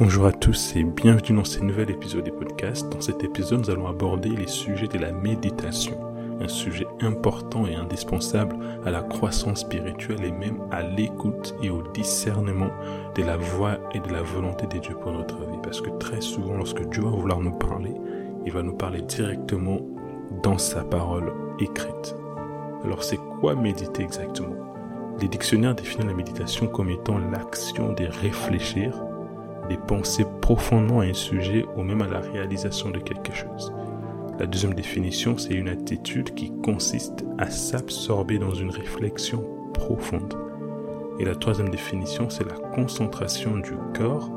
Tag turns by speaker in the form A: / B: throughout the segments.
A: Bonjour à tous et bienvenue dans ce nouvel épisode du podcast. Dans cet épisode, nous allons aborder les sujets de la méditation, un sujet important et indispensable à la croissance spirituelle et même à l'écoute et au discernement de la voix et de la volonté de Dieu pour notre vie. Parce que très souvent, lorsque Dieu va vouloir nous parler, il va nous parler directement dans sa parole écrite. Alors c'est quoi méditer exactement? Les dictionnaires définissent la méditation comme étant l'action de réfléchir, de penser profondément à un sujet ou même à la réalisation de quelque chose. La deuxième définition, c'est une attitude qui consiste à s'absorber dans une réflexion profonde. Et la troisième définition, c'est la concentration du corps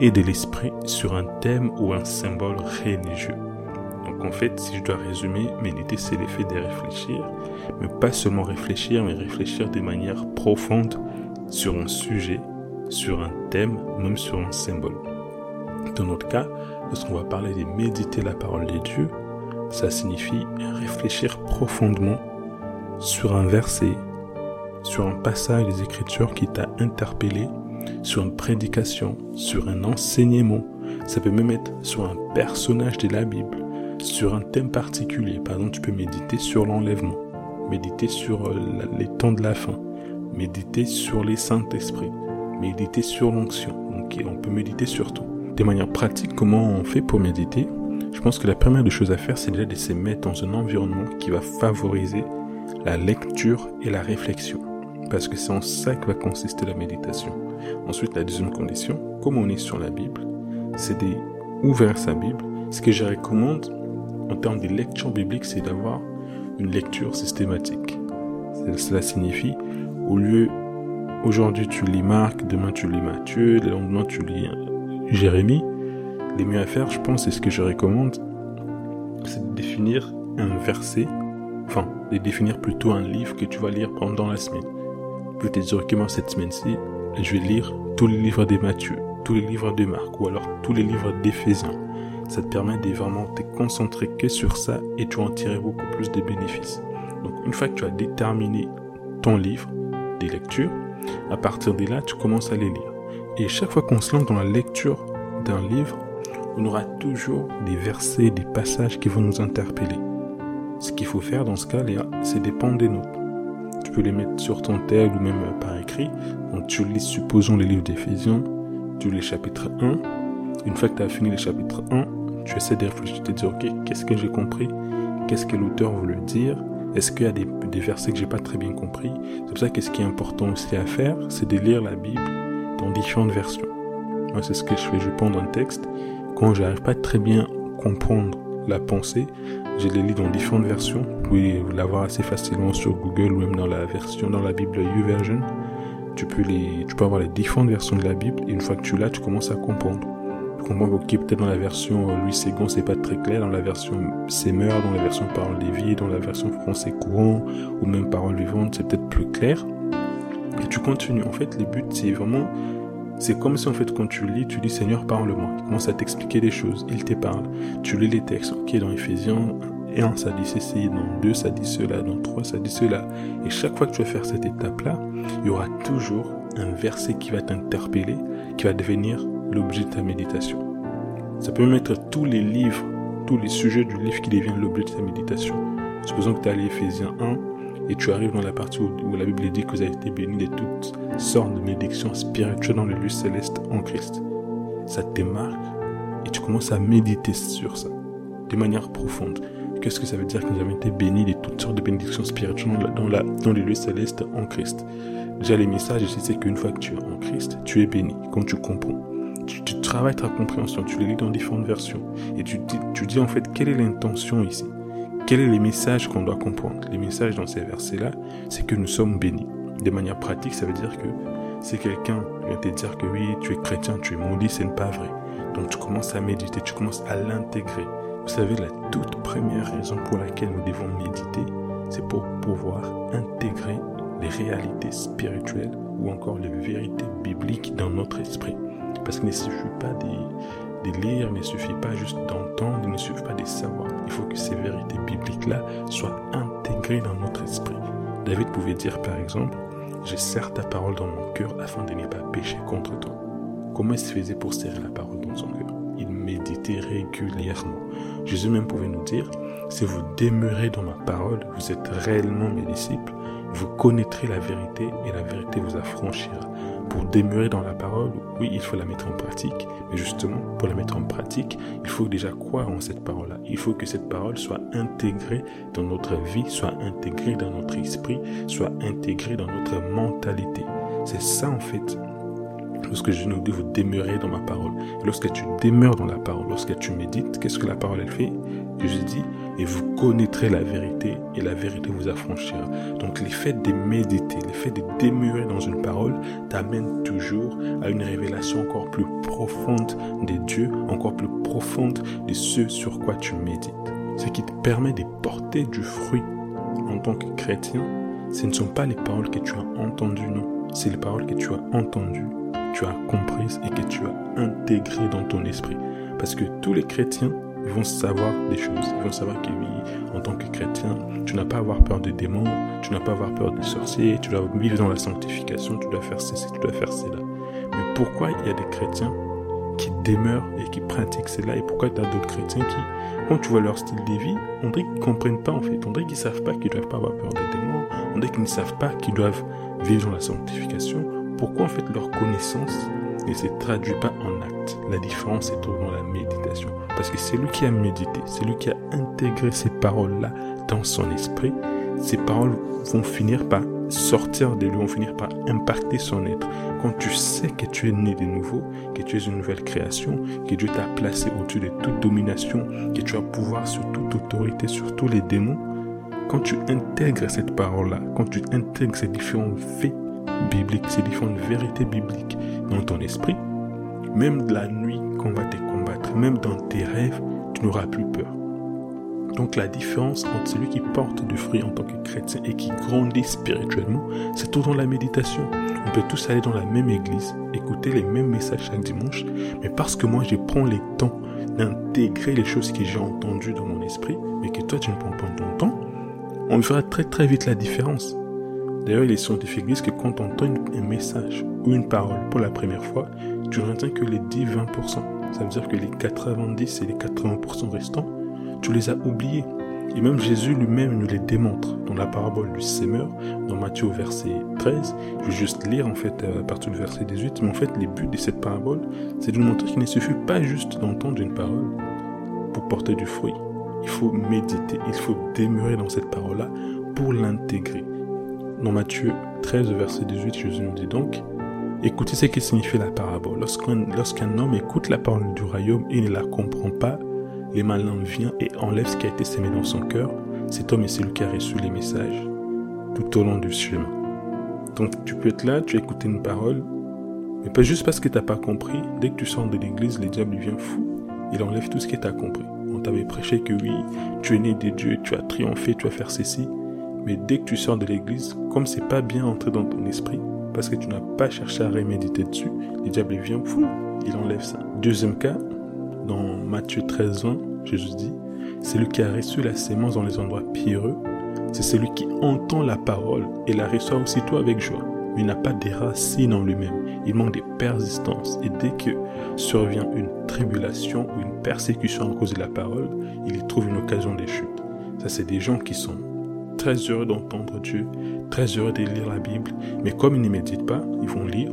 A: et de l'esprit sur un thème ou un symbole religieux. Donc en fait, si je dois résumer, méditer, c'est l'effet de réfléchir, mais pas seulement réfléchir, mais réfléchir de manière profonde sur un sujet, sur un thème, même sur un symbole. Dans notre cas, lorsqu'on va parler de méditer la parole de Dieu, ça signifie réfléchir profondément sur un verset, sur un passage des Écritures qui t'a interpellé, sur une prédication, sur un enseignement. Ça peut même être sur un personnage de la Bible, sur un thème particulier. Par exemple, tu peux méditer sur l'enlèvement, méditer sur euh, les temps de la fin, méditer sur les Saint-Esprits, méditer sur l'onction. Donc, on peut méditer sur tout. De manière pratique, comment on fait pour méditer? Je pense que la première des choses à faire, c'est déjà de se mettre dans un environnement qui va favoriser la lecture et la réflexion. Parce que c'est en ça que va consister la méditation. Ensuite, la deuxième condition, comme on est sur la Bible, c'est d'ouvrir sa Bible. Ce que je recommande, en termes de lecture biblique, c'est d'avoir une lecture systématique. Cela signifie, au lieu, aujourd'hui tu lis Marc, demain tu lis Matthieu, le lendemain tu lis euh, Jérémie, les mieux à faire, je pense, et ce que je recommande, c'est de définir un verset, enfin, de définir plutôt un livre que tu vas lire pendant la semaine. Peux te dire, moi, cette semaine-ci, je vais lire tous les livres de Matthieu, tous les livres de Marc, ou alors tous les livres d'Éphésiens ça te permet de vraiment te concentrer que sur ça et tu en tirer beaucoup plus de bénéfices. Donc une fois que tu as déterminé ton livre, des lectures, à partir de là, tu commences à les lire. Et chaque fois qu'on se lance dans la lecture d'un livre, on aura toujours des versets, des passages qui vont nous interpeller. Ce qu'il faut faire dans ce cas, c'est dépendre des notes. Tu peux les mettre sur ton tel ou même par écrit. Donc tu lis, supposons les livres d'Éphésiens, tu lis chapitre 1, une fois que tu as fini le chapitre 1, tu essaies de réfléchir, de te dire, ok, qu'est-ce que j'ai compris? Qu'est-ce que l'auteur voulait dire? Est-ce qu'il y a des, versets que j'ai pas très bien compris? C'est pour ça que ce qui est important aussi à faire, c'est de lire la Bible dans différentes versions. Moi, c'est ce que je fais. Je prends un texte. Quand j'arrive pas très bien comprendre la pensée, je les lis dans différentes versions. Vous pouvez l'avoir assez facilement sur Google ou même dans la version, dans la Bible YouVersion. Tu peux les, tu peux avoir les différentes versions de la Bible et une fois que tu l'as, tu commences à comprendre comprends ok, peut-être dans la version euh, Louis Ségon, c'est pas très clair, dans la version Semer, dans la version Parole des vies, dans la version français courant, ou même Parole vivante, c'est peut-être plus clair. Et tu continues. En fait, les buts, c'est vraiment, c'est comme si en fait quand tu lis, tu dis Seigneur, parle-moi. Il commence à t'expliquer des choses, il te parle. Tu lis les textes, ok, dans Ephésiens 1, ça dit ceci, dans 2, ça dit cela, dans 3, ça dit cela. Et chaque fois que tu vas faire cette étape-là, il y aura toujours un verset qui va t'interpeller, qui va devenir l'objet de ta méditation. Ça peut même être tous les livres, tous les sujets du livre qui deviennent l'objet de ta méditation. Supposons que tu as à Ephésiens 1 et tu arrives dans la partie où, la Bible dit que vous avez été bénis de toutes sortes de médictions spirituelles dans le lieu céleste en Christ. Ça te marque et tu commences à méditer sur ça de manière profonde. Qu'est-ce que ça veut dire que nous avons été bénis de toutes sortes de bénédictions spirituelles dans, la, dans les lieux célestes en Christ? Déjà, les messages c'est qu'une fois que tu es en Christ, tu es béni, quand tu comprends tu, travailles ta compréhension, tu les lis dans différentes versions et tu, dis en fait quelle est l'intention ici, quels sont les messages qu'on doit comprendre? Les messages dans ces versets-là, c'est que nous sommes bénis. De manière pratique, ça veut dire que si quelqu'un vient te dire que oui, tu es chrétien, tu es maudit, ce n'est pas vrai. Donc tu commences à méditer, tu commences à l'intégrer. Vous savez, la toute première raison pour laquelle nous devons méditer, c'est pour pouvoir intégrer les réalités spirituelles ou encore les vérités bibliques dans notre esprit. Parce qu'il ne suffit pas de, lire, il ne suffit pas juste d'entendre, il ne suffit pas de savoir. Il faut que ces vérités bibliques-là soient intégrées dans notre esprit. David pouvait dire par exemple, j'ai serre ta parole dans mon cœur afin de ne pas pécher contre toi. comment il se faisait pour serrer la parole dans son cœur? Il méditait régulièrement. Jésus même pouvait nous dire, si vous demeurez dans ma parole, vous êtes réellement mes disciples, vous connaîtrez la vérité et la vérité vous affranchira. Pour demeurer dans la parole, oui, il faut la mettre en pratique, mais justement, pour la mettre en pratique, il faut déjà croire en cette parole-là. Il faut que cette parole soit intégrée dans notre vie, soit intégrée dans notre esprit, soit intégrée dans notre mentalité. C'est ça en fait Lorsque je nous dis vous demeurez dans ma parole, lorsque tu demeures dans la parole, lorsque tu médites, qu'est-ce que la parole elle fait? Je dis et vous connaîtrez la vérité et la vérité vous affranchira. Donc l'effet de méditer, l'effet de demeurer dans une parole t'amène toujours à une révélation encore plus profonde des dieux, encore plus profonde de ce sur quoi tu médites. Ce qui te permet de porter du fruit en tant que chrétien, ce ne sont pas les paroles que tu as entendues, non. C'est les paroles que tu as entendues, tu as comprises et que tu as intégrées dans ton esprit. Parce que tous les chrétiens vont savoir des choses. Ils vont savoir que en tant que chrétien, tu n'as pas à avoir peur des démons, tu n'as pas à avoir peur des sorciers, tu dois vivre dans la sanctification, tu dois faire ceci, tu dois faire cela. Mais pourquoi il y a des chrétiens qui demeurent et qui pratiquent cela? Et pourquoi tu as d'autres chrétiens qui, quand tu vois leur style de vie, on dirait qu'ils ne comprennent pas en fait. On dirait qu'ils ne savent pas qu'ils ne doivent pas avoir peur des démons, on dirait qu'ils ne savent pas qu'ils doivent vivre dans la sanctification. Pourquoi en fait leur connaissance ne se traduit pas en acte La différence est dans la méditation. Parce que c'est lui qui a médité, c'est lui qui a intégré ces paroles-là dans son esprit. Ces paroles vont finir par sortir de lui, vont finir par impacter son être. Quand tu sais que tu es né de nouveau, que tu es une nouvelle création, que Dieu t'a placé au-dessus de toute domination, que tu as pouvoir sur toute autorité, sur tous les démons, quand tu intègres cette parole-là, quand tu intègres ces différents faits bibliques, ces différentes vérités bibliques dans ton esprit, même de la nuit qu'on va te combattre, même dans tes rêves, tu n'auras plus peur. Donc la différence entre celui qui porte du fruit en tant que chrétien et qui grandit spirituellement, c'est tout dans la méditation. On peut tous aller dans la même église, écouter les mêmes messages chaque dimanche, mais parce que moi je prends le temps d'intégrer les choses que j'ai entendues dans mon esprit, mais que toi tu ne prends pas ton temps, on verra très très vite la différence. D'ailleurs, les scientifiques disent que quand on entend un message ou une parole pour la première fois, tu ne retiens que les 10-20%. Ça veut dire que les 90 et les 80% restants, tu les as oubliés. Et même Jésus lui-même nous les démontre dans la parabole du sémeur, dans Matthieu verset 13. Je vais juste lire en fait à partir du verset 18. Mais en fait, les buts de cette parabole, c'est de nous montrer qu'il ne suffit pas juste d'entendre une parole pour porter du fruit. Il faut méditer, il faut demeurer dans cette parole-là pour l'intégrer. Dans Matthieu 13, verset 18, Jésus nous dit donc, Écoutez ce que signifie la parabole. Lorsqu'un homme écoute la parole du royaume et ne la comprend pas, les malins viennent et enlèvent ce qui a été sémé dans son cœur. Cet homme est celui qui a reçu les messages tout au long du chemin. Donc tu peux être là, tu as écouté une parole, mais pas juste parce que tu n'as pas compris. Dès que tu sors de l'église, le diable vient fou. Il enlève tout ce que tu compris. On t'avait prêché que oui, tu es né de Dieu, tu as triomphé, tu vas faire ceci. Mais dès que tu sors de l'église, comme c'est pas bien entré dans ton esprit, parce que tu n'as pas cherché à reméditer dessus, le diable vient, fou, il enlève ça. Deuxième cas, dans Matthieu 13, 20, Jésus dit, celui qui a reçu la sémence dans les endroits pierreux, c'est celui qui entend la parole et la reçoit aussitôt avec joie, mais n'a pas des racines en lui-même. Il manque de persistance et dès que survient une tribulation ou une persécution à cause de la parole, il y trouve une occasion de chute. Ça, c'est des gens qui sont très heureux d'entendre Dieu, très heureux de lire la Bible, mais comme ils ne méditent pas, ils vont lire.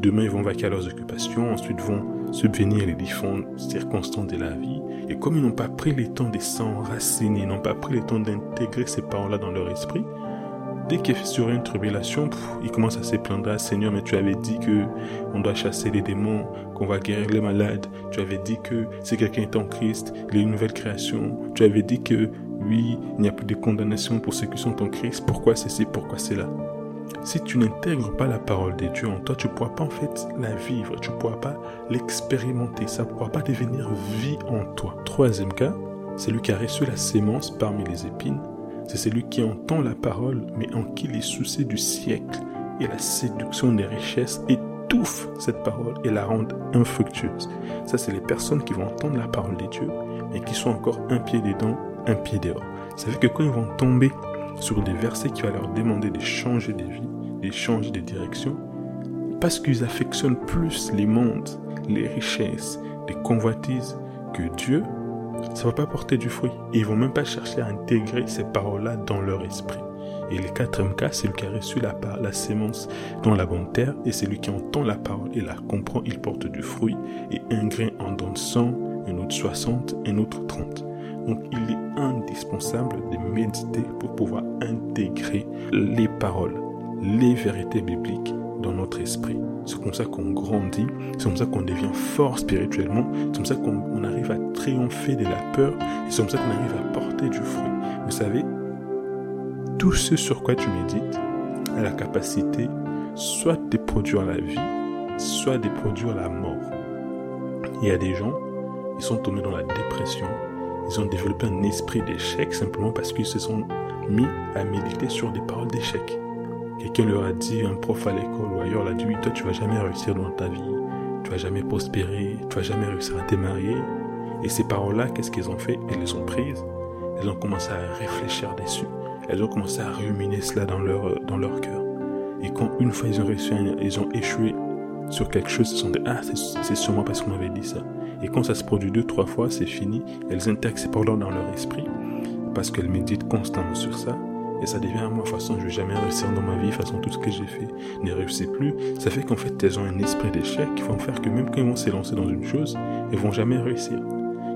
A: Demain, ils vont vaquer à leurs occupations, ensuite vont subvenir les différentes circonstances de la vie. Et comme ils n'ont pas pris le temps de s'enraciner, ils n'ont pas pris le temps d'intégrer ces paroles-là dans leur esprit, dès qu'il sur une tribulation, ils commencent à se plaindre, ah, Seigneur, mais tu avais dit que on doit chasser les démons, qu'on va guérir les malades. Tu avais dit que si quelqu'un est en Christ, il est une nouvelle création. Tu avais dit que il n'y a plus de condamnation pour ceux qui sont en Christ. Pourquoi ceci, pourquoi cela? Si tu n'intègres pas la parole de Dieu en toi, tu ne pourras pas en fait la vivre, tu ne pourras pas l'expérimenter, ça ne pourra pas devenir vie en toi. Troisième cas, c'est lui qui a reçu la sémence parmi les épines. C'est celui qui entend la parole, mais en qui les soucis du siècle et la séduction des richesses étouffent cette parole et la rendent infructueuse. Ça, c'est les personnes qui vont entendre la parole de Dieu, mais qui sont encore un pied dedans un pied dehors. Ça veut que quand ils vont tomber sur des versets qui vont leur demander de changer de vie, de changer de direction, parce qu'ils affectionnent plus les mondes, les richesses, les convoitises que Dieu, ça va pas porter du fruit. Et ils vont même pas chercher à intégrer ces paroles-là dans leur esprit. Et le quatrième cas, c'est celui qui a reçu la, la sémence dans la bonne terre, et celui qui entend la parole et la comprend, il porte du fruit, et un grain en donne 100, un autre 60, un autre 30. Donc il est indispensable de méditer pour pouvoir intégrer les paroles, les vérités bibliques dans notre esprit. C'est comme ça qu'on grandit, c'est comme ça qu'on devient fort spirituellement, c'est comme ça qu'on arrive à triompher de la peur, et c'est comme ça qu'on arrive à porter du fruit. Vous savez, tout ce sur quoi tu médites a la capacité soit de produire la vie, soit de produire la mort. Il y a des gens, ils sont tombés dans la dépression, ils ont développé un esprit d'échec simplement parce qu'ils se sont mis à méditer sur des paroles d'échec. Quelqu'un leur a dit, un prof à l'école ou ailleurs, l'a dit, toi, tu vas jamais réussir dans ta vie, tu vas jamais prospérer, tu vas jamais réussir à te marier. Et ces paroles-là, qu'est-ce qu'ils ont fait? Elles les ont prises, elles ont commencé à réfléchir dessus, elles ont commencé à ruminer cela dans leur, dans leur cœur. Et quand une fois ils ont réussi, ils ont échoué sur quelque chose, ils se sont dit, ah, c'est sûrement parce qu'on m'avait dit ça. Et quand ça se produit deux, trois fois, c'est fini. Elles intègrent ces paroles dans leur esprit parce qu'elles méditent constamment sur ça. Et ça devient à moi, de toute façon, je vais jamais réussir dans ma vie, de toute façon, tout ce que j'ai fait ne réussit plus. Ça fait qu'en fait, elles ont un esprit d'échec qui vont faire que même quand ils vont s'élancer dans une chose, ils vont jamais réussir.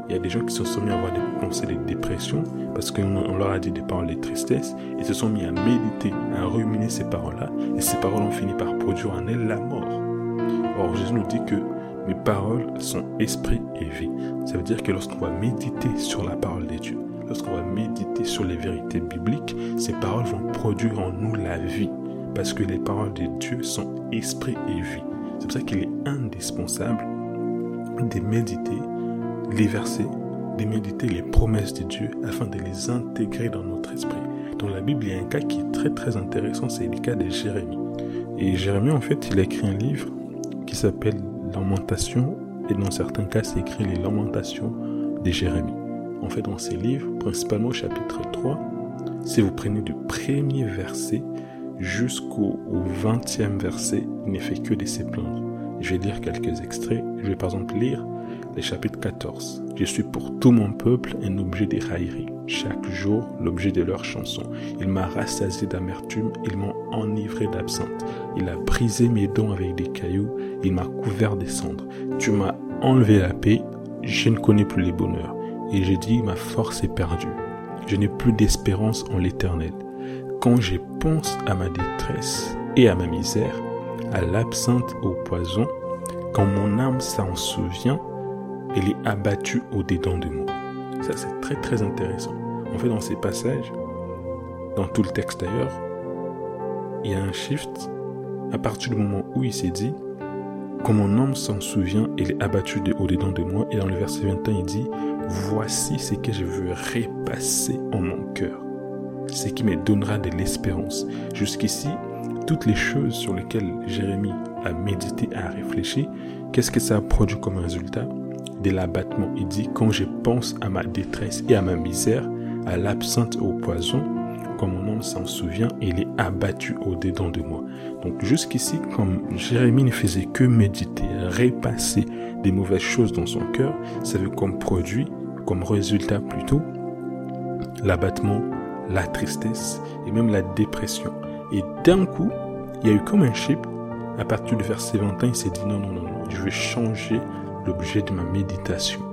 A: Il y a des gens qui se sont mis à avoir des pensées de dépression parce qu'on leur a dit des paroles de tristesse et se sont mis à méditer, à ruminer ces paroles-là. Et ces paroles ont fini par produire en elles la mort. Or, Jésus nous dit que paroles sont esprit et vie. Ça veut dire que lorsqu'on va méditer sur la parole de Dieu, lorsqu'on va méditer sur les vérités bibliques, ces paroles vont produire en nous la vie. Parce que les paroles de Dieu sont esprit et vie. C'est pour ça qu'il est indispensable de méditer les versets, de méditer les promesses de Dieu afin de les intégrer dans notre esprit. Dans la Bible, il y a un cas qui est très très intéressant, c'est le cas de Jérémie. Et Jérémie, en fait, il a écrit un livre qui s'appelle Lamentation, et dans certains cas, c'est écrit les Lamentations de Jérémie. En fait, dans ces livres, principalement au chapitre 3, si vous prenez du premier verset jusqu'au 20e verset, il ne fait que de se plaindre. Je vais lire quelques extraits. Je vais par exemple lire les chapitres 14. Je suis pour tout mon peuple un objet de raillerie. Chaque jour, l'objet de leurs chansons. Il m'a rassasié d'amertume, ils m'ont enivré d'absinthe. Il a brisé mes dents avec des cailloux, il m'a couvert des cendres. Tu m'as enlevé la paix, je ne connais plus les bonheurs. Et j'ai dit, ma force est perdue. Je n'ai plus d'espérance en l'éternel. Quand je pense à ma détresse et à ma misère, à l'absinthe, au poison, quand mon âme s'en souvient, elle est abattue au-dedans de moi. Ça, c'est très très intéressant. En fait, dans ces passages, dans tout le texte d'ailleurs, il y a un shift à partir du moment où il s'est dit, quand mon âme s'en souvient, elle est abattue de au-dedans de moi. Et dans le verset 21, il dit, voici ce que je veux repasser en mon cœur, ce qui me donnera de l'espérance. Jusqu'ici, toutes les choses sur lesquelles Jérémie a médité, a réfléchi, qu'est-ce que ça a produit comme résultat? De l'abattement. Il dit, quand je pense à ma détresse et à ma misère, à l'absinthe au poison, quand mon âme s'en souvient, il est abattu au-dedans de moi. Donc jusqu'ici, comme Jérémie ne faisait que méditer, repasser des mauvaises choses dans son cœur, ça veut comme produit, comme résultat plutôt, l'abattement, la tristesse et même la dépression. Et d'un coup, il y a eu comme un chip. À partir du verset 21, il s'est dit non, non, non, non, je vais changer l'objet de ma méditation.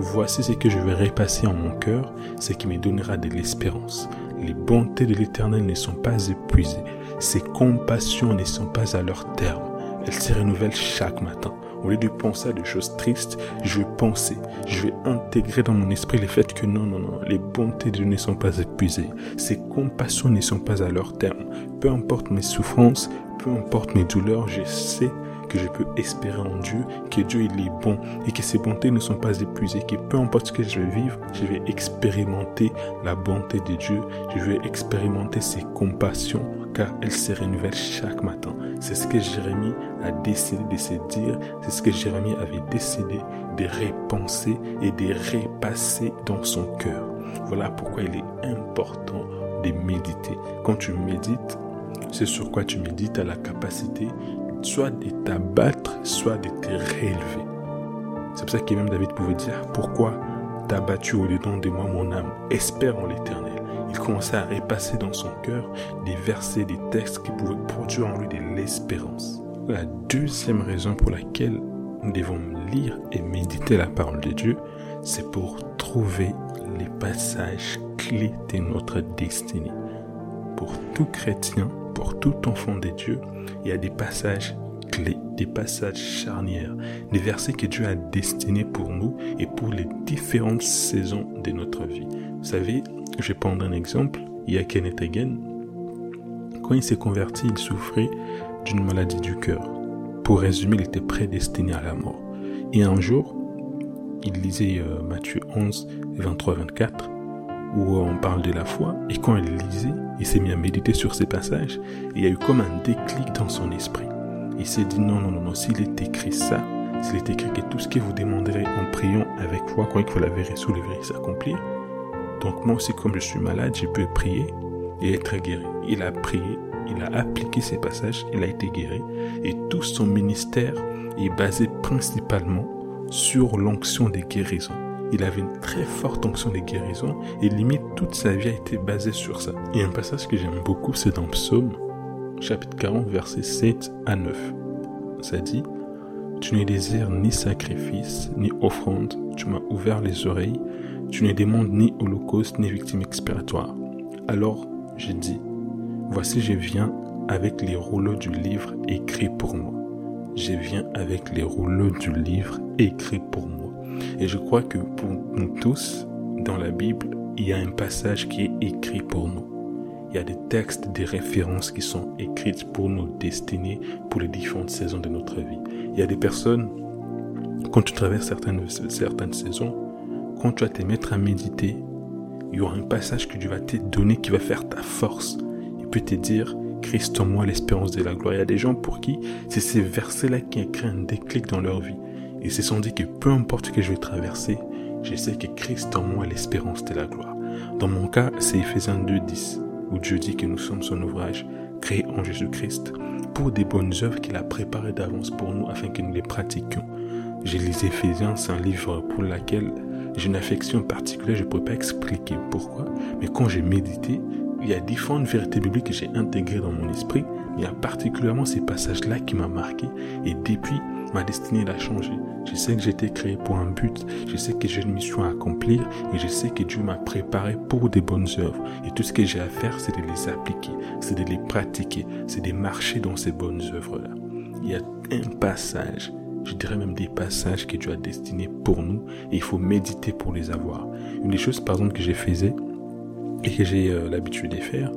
A: Voici ce que je vais repasser en mon cœur, ce qui me donnera de l'espérance. Les bontés de l'Éternel ne sont pas épuisées, ses compassions ne sont pas à leur terme. Elles se renouvellent chaque matin. Au lieu de penser à des choses tristes, je vais penser, je vais intégrer dans mon esprit le fait que non, non, non, les bontés de Dieu ne sont pas épuisées. Ses compassions ne sont pas à leur terme. Peu importe mes souffrances, peu importe mes douleurs, je sais que je peux espérer en Dieu, que Dieu il est bon et que ses bontés ne sont pas épuisées, que peu importe ce que je vais vivre, je vais expérimenter la bonté de Dieu, je vais expérimenter ses compassions car elles se renouvellent chaque matin. C'est ce que Jérémie a décidé de se dire, c'est ce que Jérémie avait décidé de repenser et de repasser dans son cœur. Voilà pourquoi il est important de méditer. Quand tu médites, c'est sur quoi tu médites à la capacité soit de t'abattre, soit de te réélever. C'est pour ça que même David pouvait dire, pourquoi t'as battu au-dedans de moi mon âme? Espère en l'éternel. Il commençait à repasser dans son cœur des versets, des textes qui pouvaient produire en lui de l'espérance. La deuxième raison pour laquelle nous devons lire et méditer la parole de Dieu, c'est pour trouver les passages clés de notre destinée. Pour tout chrétien, pour tout enfant de Dieu, il y a des passages clés, des passages charnières, des versets que Dieu a destinés pour nous et pour les différentes saisons de notre vie. Vous savez, je vais prendre un exemple. Il y a Kenneth Hagin. Quand il s'est converti, il souffrait d'une maladie du cœur. Pour résumer, il était prédestiné à la mort. Et un jour, il lisait euh, Matthieu 11, 23-24, où on parle de la foi. Et quand il lisait, il s'est mis à méditer sur ces passages. Et il y a eu comme un déclic dans son esprit. Il s'est dit non, non, non, non, s'il est écrit ça, s'il est écrit que tout ce que vous demanderez en priant avec foi, quand il faut la verrez sous le verrez s'accomplir. Donc moi aussi, comme je suis malade, j'ai pu prier et être guéri. Il a prié, il a appliqué ces passages, il a été guéri. Et tout son ministère est basé principalement sur l'onction des guérisons. Il avait une très forte onction des guérisons et limite toute sa vie a été basée sur ça. Et un passage que j'aime beaucoup, c'est dans Psaume, chapitre 40, versets 7 à 9. Ça dit, Tu ne désires ni sacrifice, ni offrande, tu m'as ouvert les oreilles, tu ne demandes ni holocauste, ni victime expiratoire. Alors j'ai dit, Voici je viens avec les rouleaux du livre écrit pour moi je viens avec les rouleaux du livre écrit pour moi. Et je crois que pour nous tous, dans la Bible, il y a un passage qui est écrit pour nous. Il y a des textes, des références qui sont écrites pour nos destinées, pour les différentes saisons de notre vie. Il y a des personnes, quand tu traverses certaines, certaines saisons, quand tu vas te mettre à méditer, il y aura un passage que Dieu va te donner qui va faire ta force. Il peut te dire, Christ en moi, l'espérance de la gloire. Il y a des gens pour qui c'est ces versets-là qui créent un déclic dans leur vie. Et c'est sans dire que peu importe ce que je vais traverser, je sais que Christ en moi, l'espérance de la gloire. Dans mon cas, c'est Ephésiens 2.10, où Dieu dit que nous sommes son ouvrage, créé en Jésus-Christ, pour des bonnes œuvres qu'il a préparées d'avance pour nous afin que nous les pratiquions. J'ai lu Ephésiens, c'est un livre pour lequel j'ai une affection particulière, je ne peux pas expliquer pourquoi, mais quand j'ai médité, il y a différentes vérités bibliques que j'ai intégrées dans mon esprit. Il y a particulièrement ces passages-là qui m'ont marqué. Et depuis, ma destinée a changé. Je sais que j'ai été créé pour un but. Je sais que j'ai une mission à accomplir. Et je sais que Dieu m'a préparé pour des bonnes œuvres. Et tout ce que j'ai à faire, c'est de les appliquer. C'est de les pratiquer. C'est de marcher dans ces bonnes œuvres-là. Il y a un passage je dirais même des passages que Dieu a destinés pour nous et il faut méditer pour les avoir. Une des choses par exemple que j'ai faisais, et que j'ai euh, l'habitude de faire,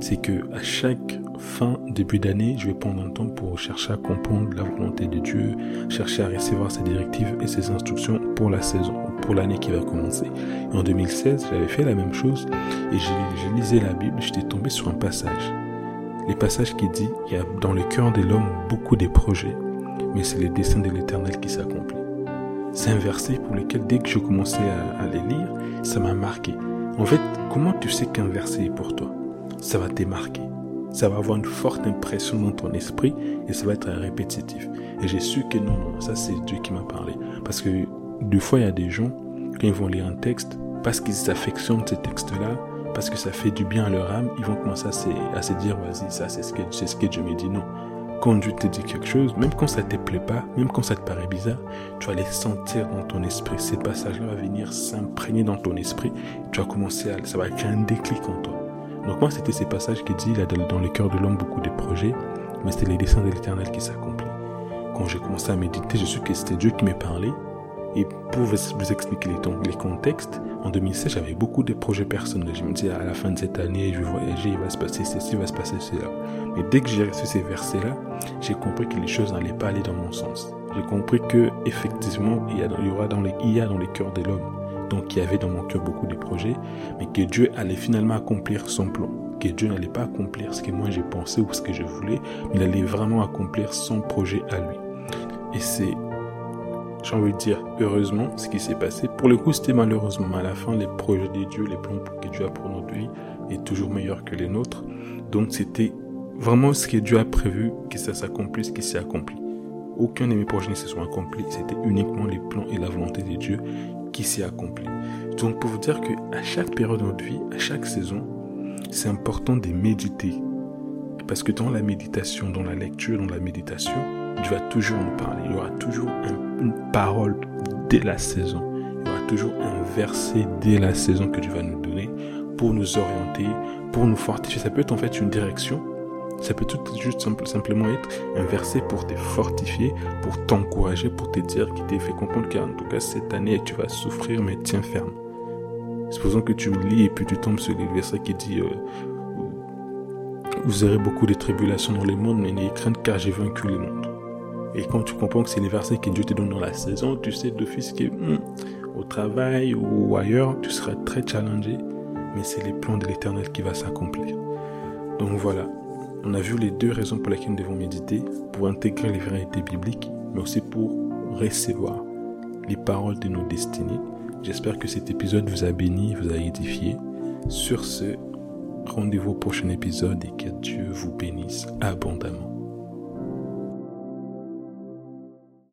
A: c'est que à chaque fin, début d'année, je vais prendre un temps pour chercher à comprendre la volonté de Dieu, chercher à recevoir ses directives et ses instructions pour la saison, pour l'année qui va commencer. En 2016, j'avais fait la même chose et j'ai lisé la Bible, j'étais tombé sur un passage. Les passages qui dit il y a dans le cœur de l'homme beaucoup de projets, mais c'est le dessein de l'Éternel qui s'accomplit. C'est un verset pour lequel dès que je commençais à les lire, ça m'a marqué. En fait, comment tu sais qu'un verset est pour toi? Ça va te. Ça va avoir une forte impression dans ton esprit et ça va être répétitif. Et j'ai su que non, non, ça c'est Dieu qui m'a parlé. Parce que des fois, il y a des gens, quand vont lire un texte, parce qu'ils affectionnent ces textes-là, parce que ça fait du bien à leur âme, ils vont commencer à se, dire, vas-y, ça c'est ce que, ce que Dieu me dit. Non, quand Dieu te dit quelque chose, même quand ça te plaît pas, même quand ça te paraît bizarre, tu vas les sentir dans ton esprit. Ces passages-là vont venir s'imprégner dans ton esprit. Tu vas commencer à, ça va créer un déclic en toi. Donc moi, c'était ces passages qui disent, il y a dans le cœur de l'homme beaucoup de projets, mais c'était les dessins de l'éternel qui s'accomplissent. Quand j'ai commencé à méditer, je suis que c'était Dieu qui me parlait. Et pour vous expliquer les, les contextes, en 2016, j'avais beaucoup de projets personnels. Je me disais, à la fin de cette année, je vais voyager, il va se passer ceci, il va se passer cela. Mais dès que j'ai reçu ces versets-là, j'ai compris que les choses n'allaient pas aller dans mon sens. J'ai compris que, effectivement, il y, a, aura dans les, il y a dans les cœurs de l'homme. Donc, y avait dans mon cœur beaucoup de projets, mais que Dieu allait finalement accomplir son plan. Que Dieu n'allait pas accomplir ce que moi j'ai pensé ou ce que je voulais, mais il allait vraiment accomplir son projet à lui. Et c'est j'ai envie de dire heureusement ce qui s'est passé. Pour le coup, c'était malheureusement. À la fin, les projets de Dieu, les plans que Dieu a pour notre vie est toujours meilleur que les nôtres. Donc c'était vraiment ce que Dieu a prévu, que ça s'accomplisse, qui s'est accompli. Aucun de mes projets ne se sont accomplis, c'était uniquement les plans et la volonté de Dieu qui s'est accompli. Donc pour vous dire que à chaque période de notre vie, à chaque saison, c'est important de méditer. Parce que dans la méditation, dans la lecture, dans la méditation, Dieu va toujours nous parler. Il y aura toujours une parole dès la saison. Il y aura toujours un verset dès la saison que Dieu va nous donner pour nous orienter, pour nous fortifier. Ça peut être en fait une direction. Ça peut tout juste simplement être un verset pour te fortifier, pour t'encourager, pour te dire qu'il t'ait fait comprendre qu'en tout cas cette année tu vas souffrir mais tiens ferme. Supposons que tu lis et puis tu tombes sur le verset qui dit euh, Vous aurez beaucoup de tribulations dans le monde, mais n'ayez crainte car j'ai vaincu le monde. Et quand tu comprends que c'est les versets que Dieu te donne dans la saison, tu sais d'office que hmm, au travail ou ailleurs, tu seras très challengé, mais c'est les plans de l'éternel qui va s'accomplir. Donc voilà, on a vu les deux raisons pour lesquelles nous devons méditer, pour intégrer les vérités bibliques, mais aussi pour recevoir les paroles de nos destinées J'espère que cet épisode vous a béni, vous a édifié. Sur ce, rendez-vous au prochain épisode et que Dieu vous bénisse abondamment.